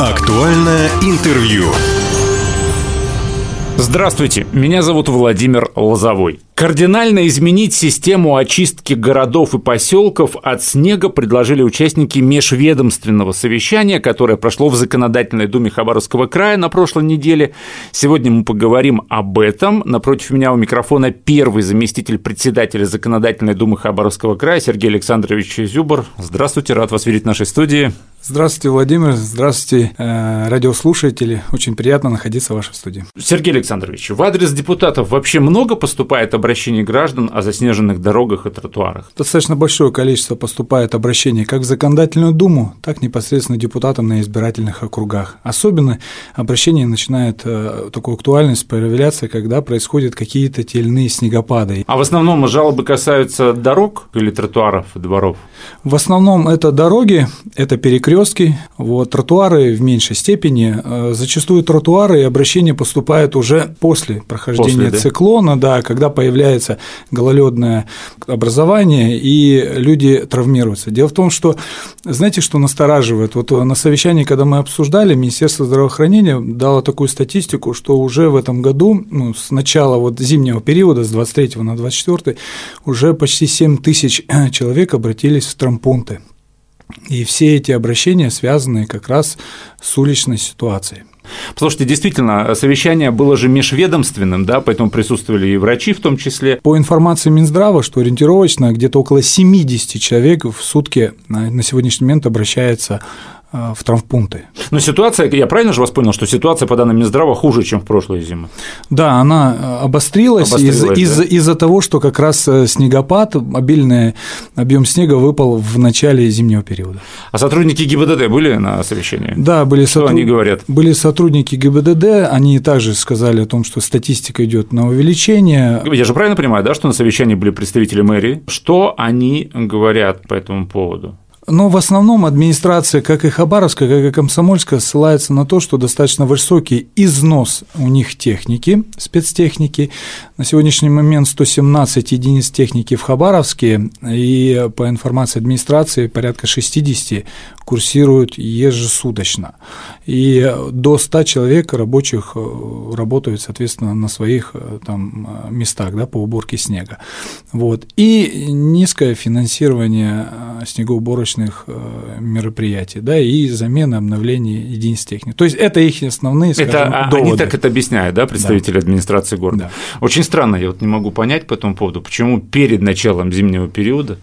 Актуальное интервью. Здравствуйте, меня зовут Владимир Лозовой. Кардинально изменить систему очистки городов и поселков от снега предложили участники межведомственного совещания, которое прошло в Законодательной думе Хабаровского края на прошлой неделе. Сегодня мы поговорим об этом. Напротив меня у микрофона первый заместитель председателя Законодательной думы Хабаровского края Сергей Александрович Зюбор. Здравствуйте, рад вас видеть в нашей студии. Здравствуйте, Владимир. Здравствуйте, э, радиослушатели. Очень приятно находиться в вашей студии. Сергей Александрович, в адрес депутатов вообще много поступает обращений граждан о заснеженных дорогах и тротуарах? Достаточно большое количество поступает обращений как в Законодательную Думу, так непосредственно депутатам на избирательных округах. Особенно обращения начинают э, такую актуальность проявляться, когда происходят какие-то те или иные снегопады. А в основном жалобы касаются дорог или тротуаров, дворов? В основном это дороги, это перекрестки, вот, тротуары в меньшей степени. Э, зачастую тротуары и обращения поступают уже после прохождения после, да? циклона, да, когда появляется гололедное образование и люди травмируются. Дело в том, что знаете, что настораживает? Вот на совещании, когда мы обсуждали, Министерство здравоохранения дало такую статистику, что уже в этом году, ну, с начала вот зимнего периода, с 23 на 24, уже почти 7 тысяч человек обратились в трампунты. И все эти обращения связаны как раз с уличной ситуацией. Слушайте, действительно, совещание было же межведомственным, да, поэтому присутствовали и врачи в том числе. По информации Минздрава, что ориентировочно где-то около 70 человек в сутки на сегодняшний момент обращается в травмпункты. Но ситуация, я правильно же вас понял, что ситуация по данным Минздрава хуже, чем в прошлой зимы? Да, она э, обострилась, обострилась из, да? из, из-за того, что как раз э, снегопад, обильный объем снега выпал в начале зимнего периода. А сотрудники ГИБДД были на совещании? Да, были что сотруд... они говорят? Были сотрудники ГИБДД, они также сказали о том, что статистика идет на увеличение. Я же правильно понимаю, да, что на совещании были представители мэрии? Что они говорят по этому поводу? Но в основном администрация, как и Хабаровская, как и Комсомольская, ссылается на то, что достаточно высокий износ у них техники, спецтехники. На сегодняшний момент 117 единиц техники в Хабаровске, и по информации администрации порядка 60 курсируют ежесуточно. И до 100 человек рабочих э, работают, соответственно, на своих э, там, э, местах да, по уборке снега. Вот. И низкое финансирование снегоуборочных мероприятий, да, и замена обновления единиц техники. То есть это их основные, скажем, это, доводы. Они так это объясняют, да, представители да. администрации города? Да. Очень странно, я вот не могу понять по этому поводу, почему перед началом зимнего периода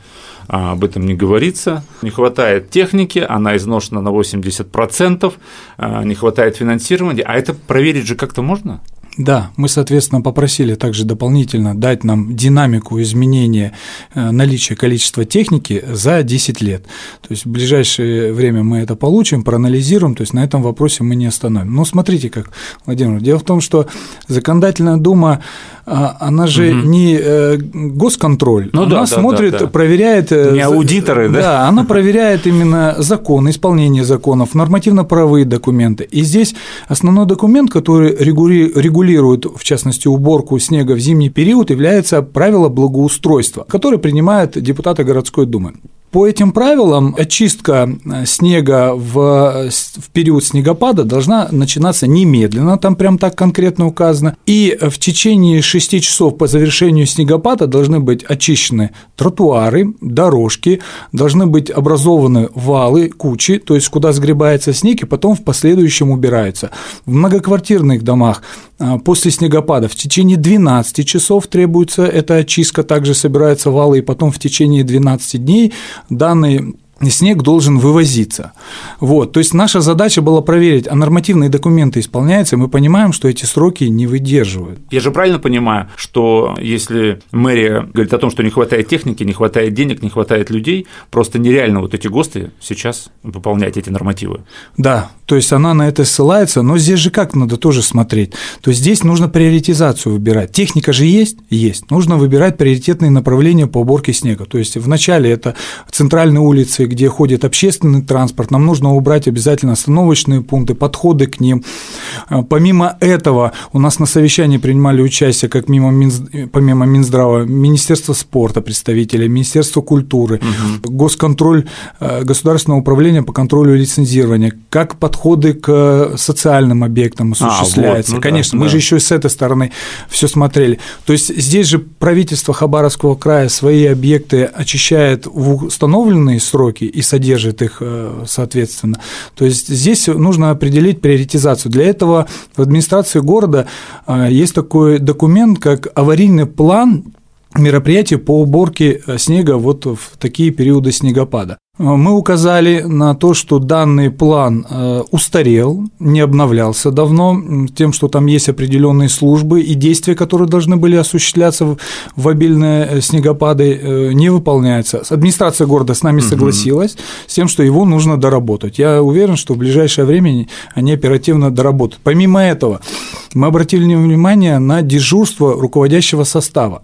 а, об этом не говорится. Не хватает техники, она изношена на 80%, а, не хватает финансирования. А это проверить же как-то можно? Да, мы, соответственно, попросили также дополнительно дать нам динамику изменения э, наличия количества техники за 10 лет. То есть в ближайшее время мы это получим, проанализируем, то есть на этом вопросе мы не остановим. Но смотрите как, Владимир, дело в том, что законодательная дума, а, она же угу. не э, госконтроль, ну, она да, смотрит, да, да, да. проверяет… Э, не аудиторы, да? Да, она проверяет именно закон, исполнение законов, нормативно-правовые документы. И здесь основной документ, который регулирует регулирует, в частности, уборку снега в зимний период, является правило благоустройства, которое принимают депутаты городской думы. По этим правилам очистка э, снега в, в период снегопада должна начинаться немедленно, там прям так конкретно указано, и в течение 6 часов по завершению снегопада должны быть очищены тротуары, дорожки, должны быть образованы валы, кучи, то есть куда сгребается снег и потом в последующем убираются. В многоквартирных домах после снегопада в течение 12 часов требуется эта очистка, также собираются валы, и потом в течение 12 дней данный снег должен вывозиться. Вот, то есть наша задача была проверить, а нормативные документы исполняются, и мы понимаем, что эти сроки не выдерживают. Я же правильно понимаю, что если мэрия говорит о том, что не хватает техники, не хватает денег, не хватает людей, просто нереально вот эти ГОСТы сейчас выполнять эти нормативы? Да, то есть она на это ссылается, но здесь же как надо тоже смотреть. То есть здесь нужно приоритизацию выбирать. Техника же есть? Есть. Нужно выбирать приоритетные направления по уборке снега. То есть вначале это центральные улицы, где ходит общественный транспорт, нам нужно убрать обязательно остановочные пункты, подходы к ним. А, помимо этого, у нас на совещании принимали участие, как мимо Минз... помимо Минздрава, Министерство спорта представители, Министерство культуры, угу. госконтроль, э, Государственного управления по контролю лицензирования, как подходы к социальным объектам осуществляются. А, вот, ну Конечно, да, мы да. же еще и с этой стороны все смотрели. То есть здесь же правительство Хабаровского края свои объекты очищает в установленные сроки и содержит их э, соответственно. То есть здесь нужно определить приоритизацию. Для этого в администрации города э, есть такой документ, как аварийный план мероприятий по уборке снега вот в такие периоды снегопада. Мы указали на то, что данный план э, устарел, не обновлялся давно, тем, что там есть определенные службы и действия, которые должны были осуществляться в обильные э, снегопады, э, не выполняются. Администрация города с нами согласилась угу. с тем, что его нужно доработать. Я уверен, что в ближайшее время они оперативно доработают. Помимо этого, мы обратили внимание на дежурство руководящего состава.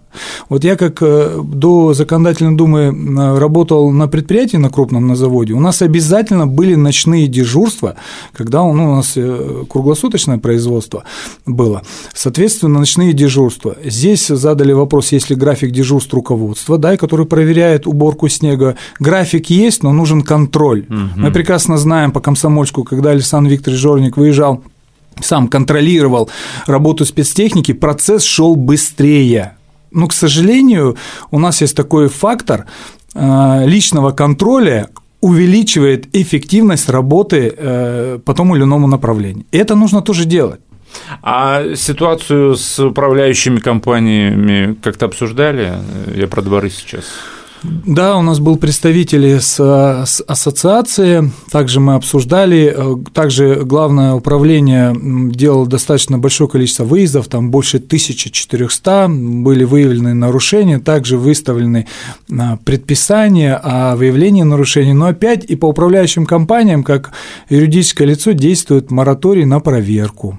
Вот я как до законодательной думы работал на предприятии на крупном на заводе, у нас обязательно были ночные дежурства, когда ну, у нас э, круглосуточное производство было. Соответственно, ночные дежурства. Здесь задали вопрос, есть ли график дежурств руководства, да, который проверяет уборку снега. График есть, но нужен контроль. Угу. Мы прекрасно знаем по Комсомольску, когда Александр Викторович Жорник выезжал сам контролировал работу спецтехники, процесс шел быстрее. Но, к сожалению, у нас есть такой фактор, личного контроля увеличивает эффективность работы э, по тому или иному направлению. Это нужно тоже делать. А ситуацию с управляющими компаниями как-то обсуждали? Я про дворы сейчас. Да, у нас был представитель с, с ассоциации, также мы обсуждали, э, также главное управление делало достаточно большое количество выездов, там больше 1400, были выявлены нарушения, также выставлены а, предписания о выявлении нарушений, но опять и по управляющим компаниям, как юридическое лицо, действует мораторий на проверку.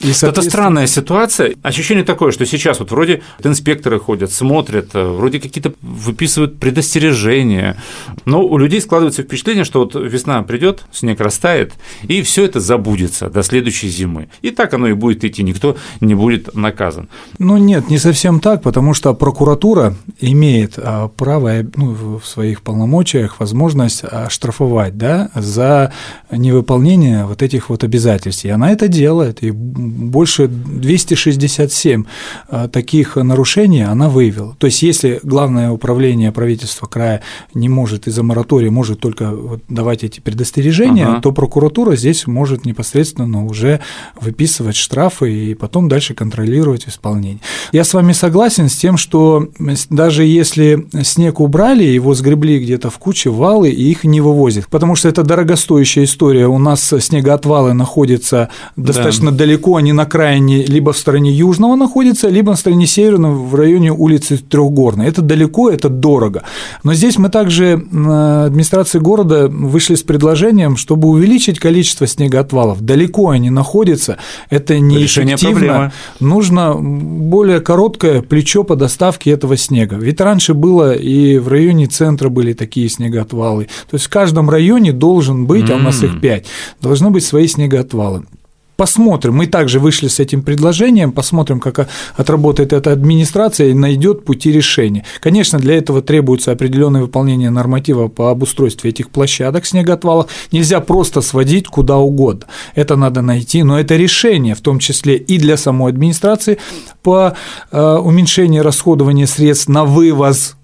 И, соответственно... Это странная ситуация. Ощущение такое, что сейчас вот вроде инспекторы ходят, смотрят, э, вроде какие-то выписывают предостережения, но у людей складывается впечатление, что вот весна придет, снег растает, и все это забудется до следующей зимы. И так оно и будет идти, никто не будет наказан. Ну нет, не совсем так, потому что прокуратура имеет а, право ну, в своих полномочиях возможность штрафовать да, за невыполнение вот этих вот обязательств. И она это делает, и больше 267 э, таких нарушений она выявила. То есть, если главное управление правительства края не может из-за моратория, может только давать эти предостережения, ага. то прокуратура здесь может непосредственно уже выписывать штрафы и потом дальше контролировать исполнение. Я с вами согласен с тем, что даже если снег убрали, его сгребли где-то в куче валы и их не вывозят, потому что это дорогостоящая история. У нас снегоотвалы находятся достаточно да. далеко они на крайне либо в стороне Южного находятся, либо на стороне Северного в районе улицы Трехгорной. Это далеко, это дорого. Но здесь мы также, администрации города, вышли с предложением, чтобы увеличить количество снегоотвалов. Далеко они находятся, это неэффективно. Нужно более короткое плечо по доставке этого снега. Ведь раньше было и в районе центра были такие снегоотвалы. То есть в каждом районе должен быть, а у нас их пять, должны быть свои снегоотвалы. Посмотрим. Мы также вышли с этим предложением, посмотрим, как отработает эта администрация и найдет пути решения. Конечно, для этого требуется определенное выполнение норматива по обустройству этих площадок снегоотвалов. Нельзя просто сводить куда угодно. Это надо найти, но это решение, в том числе и для самой администрации по э, уменьшению расходования средств на вывоз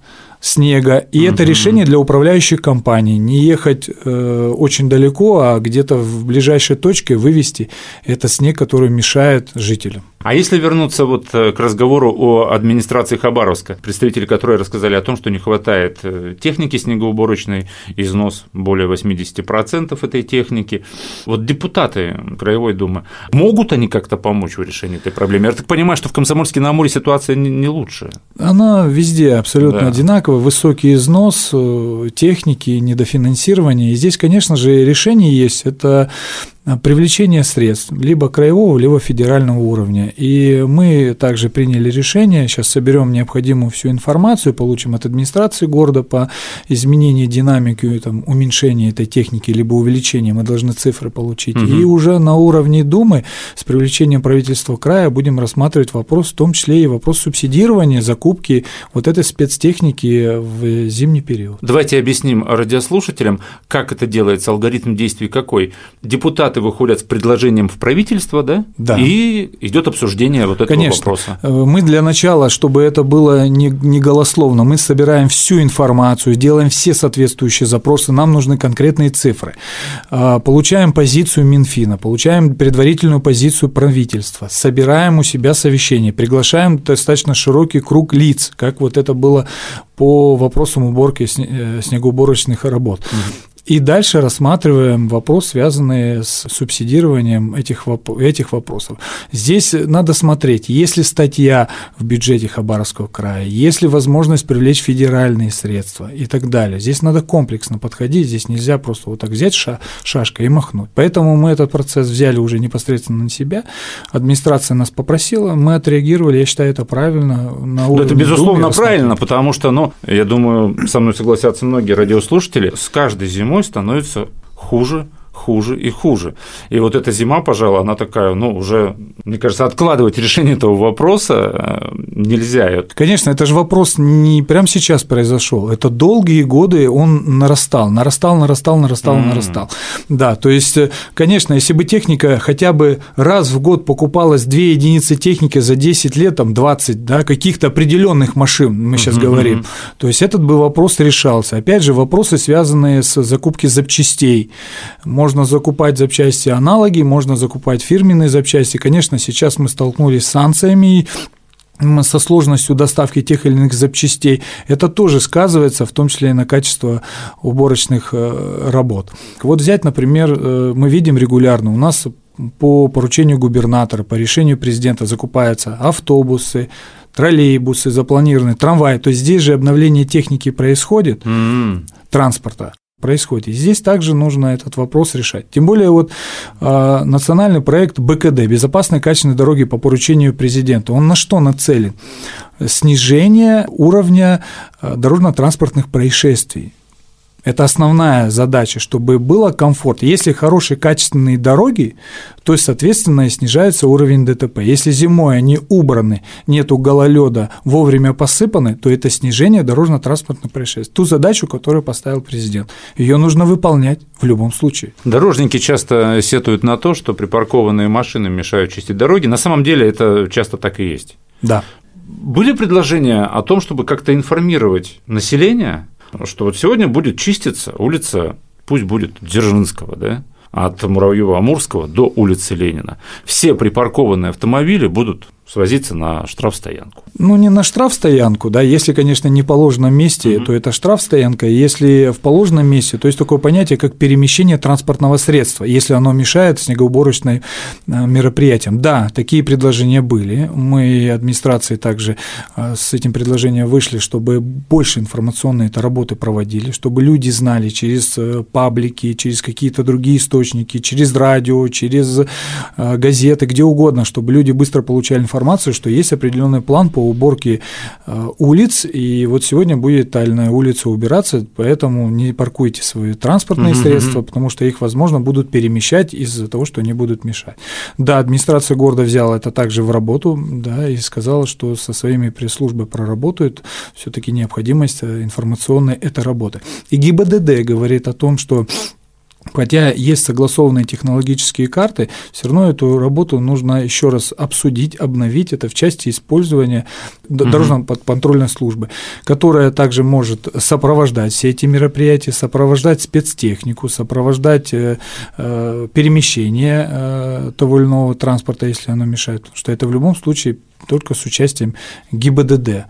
снега. И угу. это решение для управляющих компаний. Не ехать э, очень далеко, а где-то в ближайшей точке вывести этот снег, который мешает жителям. А если вернуться вот э, к разговору о администрации Хабаровска, представители которой рассказали о том, что не хватает э, техники снегоуборочной, износ более 80% этой техники, вот депутаты Краевой Думы, могут они как-то помочь в решении этой проблемы? Я так понимаю, что в Комсомольске на Амуре ситуация не лучше. Она везде абсолютно да. одинаковая, высокий износ э, техники, недофинансирование. И здесь, конечно же, решение есть. Это привлечение средств либо краевого, либо федерального уровня. И мы также приняли решение, сейчас соберем необходимую всю информацию, получим от администрации города по изменению динамики, там, уменьшения этой техники, либо увеличения, мы должны цифры получить. Угу. И уже на уровне Думы с привлечением правительства края будем рассматривать вопрос, в том числе и вопрос субсидирования, закупки вот этой спецтехники в зимний период. Давайте объясним радиослушателям, как это делается, алгоритм действий какой. Депутаты выходят с предложением в правительство, да? Да. И идет обсуждение вот этого Конечно. вопроса. Э, мы для начала, чтобы это было не, не голословно, мы собираем всю информацию, делаем все соответствующие запросы, нам нужны конкретные цифры. А, получаем позицию Минфина, получаем предварительную позицию правительства, собираем у себя совещание, приглашаем достаточно широкий круг лиц, как вот это было по вопросам уборки э, снегоуборочных работ. И дальше рассматриваем вопрос, связанный с субсидированием этих, воп- этих вопросов. Здесь надо смотреть, есть ли статья в бюджете Хабаровского края, есть ли возможность привлечь федеральные средства и так далее. Здесь надо комплексно подходить, здесь нельзя просто вот так взять ша- шашкой и махнуть. Поэтому мы этот процесс взяли уже непосредственно на себя. Администрация нас попросила, мы отреагировали, я считаю, это правильно. На да, это безусловно правильно, потому что, ну, я думаю, со мной согласятся многие радиослушатели, с каждой зимой зимой становится хуже хуже и хуже. И вот эта зима, пожалуй, она такая, ну, уже, мне кажется, откладывать решение этого вопроса э, нельзя. Конечно, это же вопрос не прямо сейчас произошел. Это долгие годы он нарастал, нарастал, нарастал, нарастал, mm. нарастал. Да, то есть, э, конечно, если бы техника хотя бы раз в год покупалась две единицы техники за 10 лет, там 20, да, каких-то определенных машин, мы сейчас mm-hmm. говорим, то есть этот бы вопрос решался. Опять же, вопросы, связанные с закупкой запчастей можно закупать запчасти аналоги, можно закупать фирменные запчасти. Конечно, сейчас мы столкнулись с санкциями, со сложностью доставки тех или иных запчастей, это тоже сказывается, в том числе и на качество уборочных э, работ. Вот взять, например, э, мы видим регулярно, у нас по поручению губернатора, по решению президента закупаются автобусы, троллейбусы, запланированные трамваи. То есть здесь же обновление техники происходит, mm-hmm. транспорта происходит. И здесь также нужно этот вопрос решать. Тем более вот э, национальный проект БКД «Безопасные качественные дороги по поручению президента», он на что нацелен? Снижение уровня а, дорожно-транспортных происшествий. Это основная задача, чтобы было комфорт. Если хорошие качественные дороги, то, соответственно, снижается уровень ДТП. Если зимой они убраны, нету гололеда, вовремя посыпаны, то это снижение дорожно-транспортных происшествий. Ту задачу, которую поставил президент. Ее нужно выполнять в любом случае. Дорожники часто сетуют на то, что припаркованные машины мешают чистить дороги. На самом деле это часто так и есть. Да. Были предложения о том, чтобы как-то информировать население что вот сегодня будет чиститься улица, пусть будет Дзержинского, да, от Муравьева-Амурского до улицы Ленина. Все припаркованные автомобили будут свозиться на штрафстоянку. Ну, не на штрафстоянку, да, если, конечно, не в положенном месте, угу. то это штрафстоянка, если в положенном месте, то есть такое понятие, как перемещение транспортного средства, если оно мешает снегоуборочным э, мероприятиям. Да, такие предложения были, мы администрации также э, с этим предложением вышли, чтобы больше информационные это работы проводили, чтобы люди знали через э, паблики, через какие-то другие источники, через радио, через газеты, где угодно, чтобы люди быстро получали информацию информацию, что есть определенный план по уборке э, улиц, и вот сегодня будет тальная улица убираться, поэтому не паркуйте свои транспортные угу, средства, потому что их, возможно, будут перемещать из-за того, что они будут мешать. Да, администрация города взяла это также в работу, да, и сказала, что со своими пресс-службой проработают все-таки необходимость э, информационной этой работы. И ГИБДД говорит о том, что Хотя есть согласованные технологические карты, все равно эту работу нужно еще раз обсудить, обновить. Это в части использования дорожно-контрольной службы, которая также может сопровождать все эти мероприятия, сопровождать спецтехнику, сопровождать э, э, перемещение э, того или иного транспорта, если оно мешает. Потому что это в любом случае только с участием ГИБДД.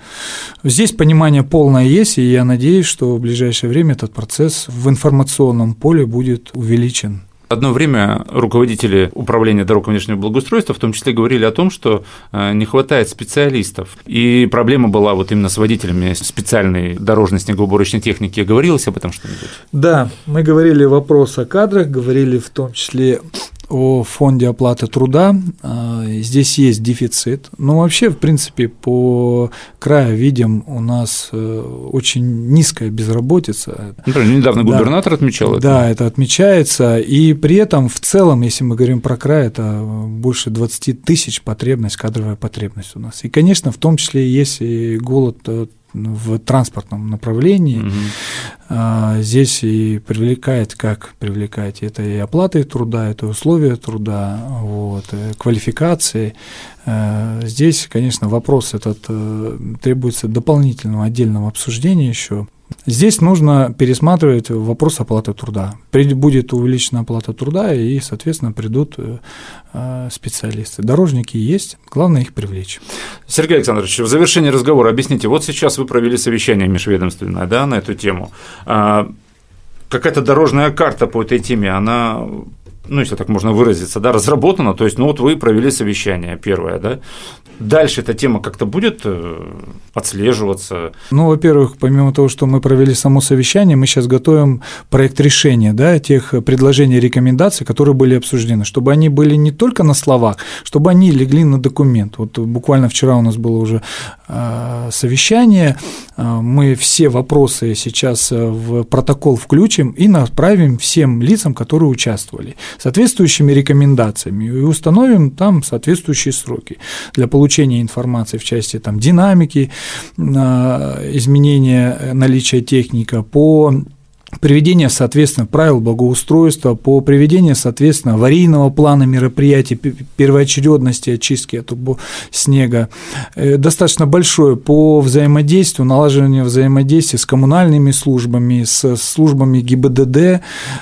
Здесь понимание полное есть, и я надеюсь, что в ближайшее время этот процесс в информационном поле будет увеличен. Одно время руководители управления дорог внешнего благоустройства в том числе говорили о том, что э, не хватает специалистов. И проблема была вот именно с водителями специальной дорожной снегоуборочной техники. Говорилось об этом что-нибудь? Да, мы говорили вопрос о кадрах, говорили в том числе о фонде оплаты труда. А, здесь есть дефицит. Но вообще, в принципе, по краю видим, у нас э, очень низкая безработица. Например, недавно губернатор да, отмечал это. Да, это отмечается. И при этом в целом, если мы говорим про край, это больше 20 тысяч потребность, кадровая потребность у нас. И, конечно, в том числе есть и голод э, в транспортном направлении. Угу. Здесь и привлекает, как привлекать, это и оплаты труда, это условия труда, вот, э, квалификации. Э, здесь, конечно, вопрос этот э, требуется дополнительного отдельного обсуждения еще, Здесь нужно пересматривать вопрос оплаты труда. Будет увеличена оплата труда, и, соответственно, придут э, э, специалисты. Дорожники есть, главное их привлечь. Сергей Александрович, в завершении разговора объясните, вот сейчас вы провели совещание межведомственное да, на эту тему. А, какая-то дорожная карта по этой теме, она ну, если так можно выразиться, да, разработана, то есть, ну, вот вы провели совещание первое, да, дальше эта тема как-то будет э, отслеживаться? Ну, во-первых, помимо того, что мы провели само совещание, мы сейчас готовим проект решения, да, тех предложений, рекомендаций, которые были обсуждены, чтобы они были не только на словах, чтобы они легли на документ. Вот буквально вчера у нас было уже э, совещание, э, мы все вопросы сейчас в протокол включим и направим всем лицам, которые участвовали соответствующими рекомендациями. И установим там соответствующие сроки для получения информации в части там, динамики, а, изменения наличия техника, по приведение, соответственно, правил благоустройства, по приведению, соответственно, аварийного плана мероприятий первоочередности очистки от снега, э, достаточно большое по взаимодействию, налаживанию взаимодействия с коммунальными службами, с службами ГИБДД, э,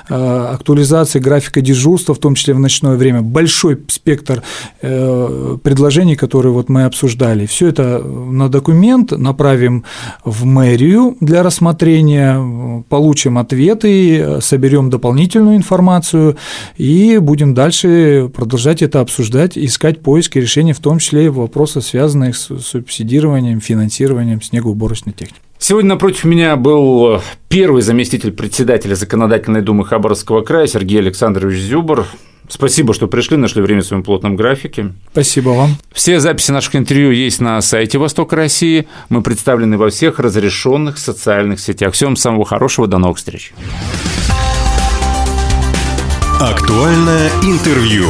актуализации графика дежурства, в том числе в ночное время, большой спектр э, предложений, которые вот мы обсуждали. Все это на документ направим в мэрию для рассмотрения, получим ответы, соберем дополнительную информацию и будем дальше продолжать это обсуждать, искать поиски решений, в том числе и вопросы, связанные с субсидированием, финансированием снегоуборочной техники. Сегодня напротив меня был первый заместитель председателя Законодательной думы Хабаровского края Сергей Александрович Зюбор. Спасибо, что пришли, нашли время в своем плотном графике. Спасибо вам. Все записи наших интервью есть на сайте Восток России. Мы представлены во всех разрешенных социальных сетях. Всем самого хорошего, до новых встреч. Актуальное интервью.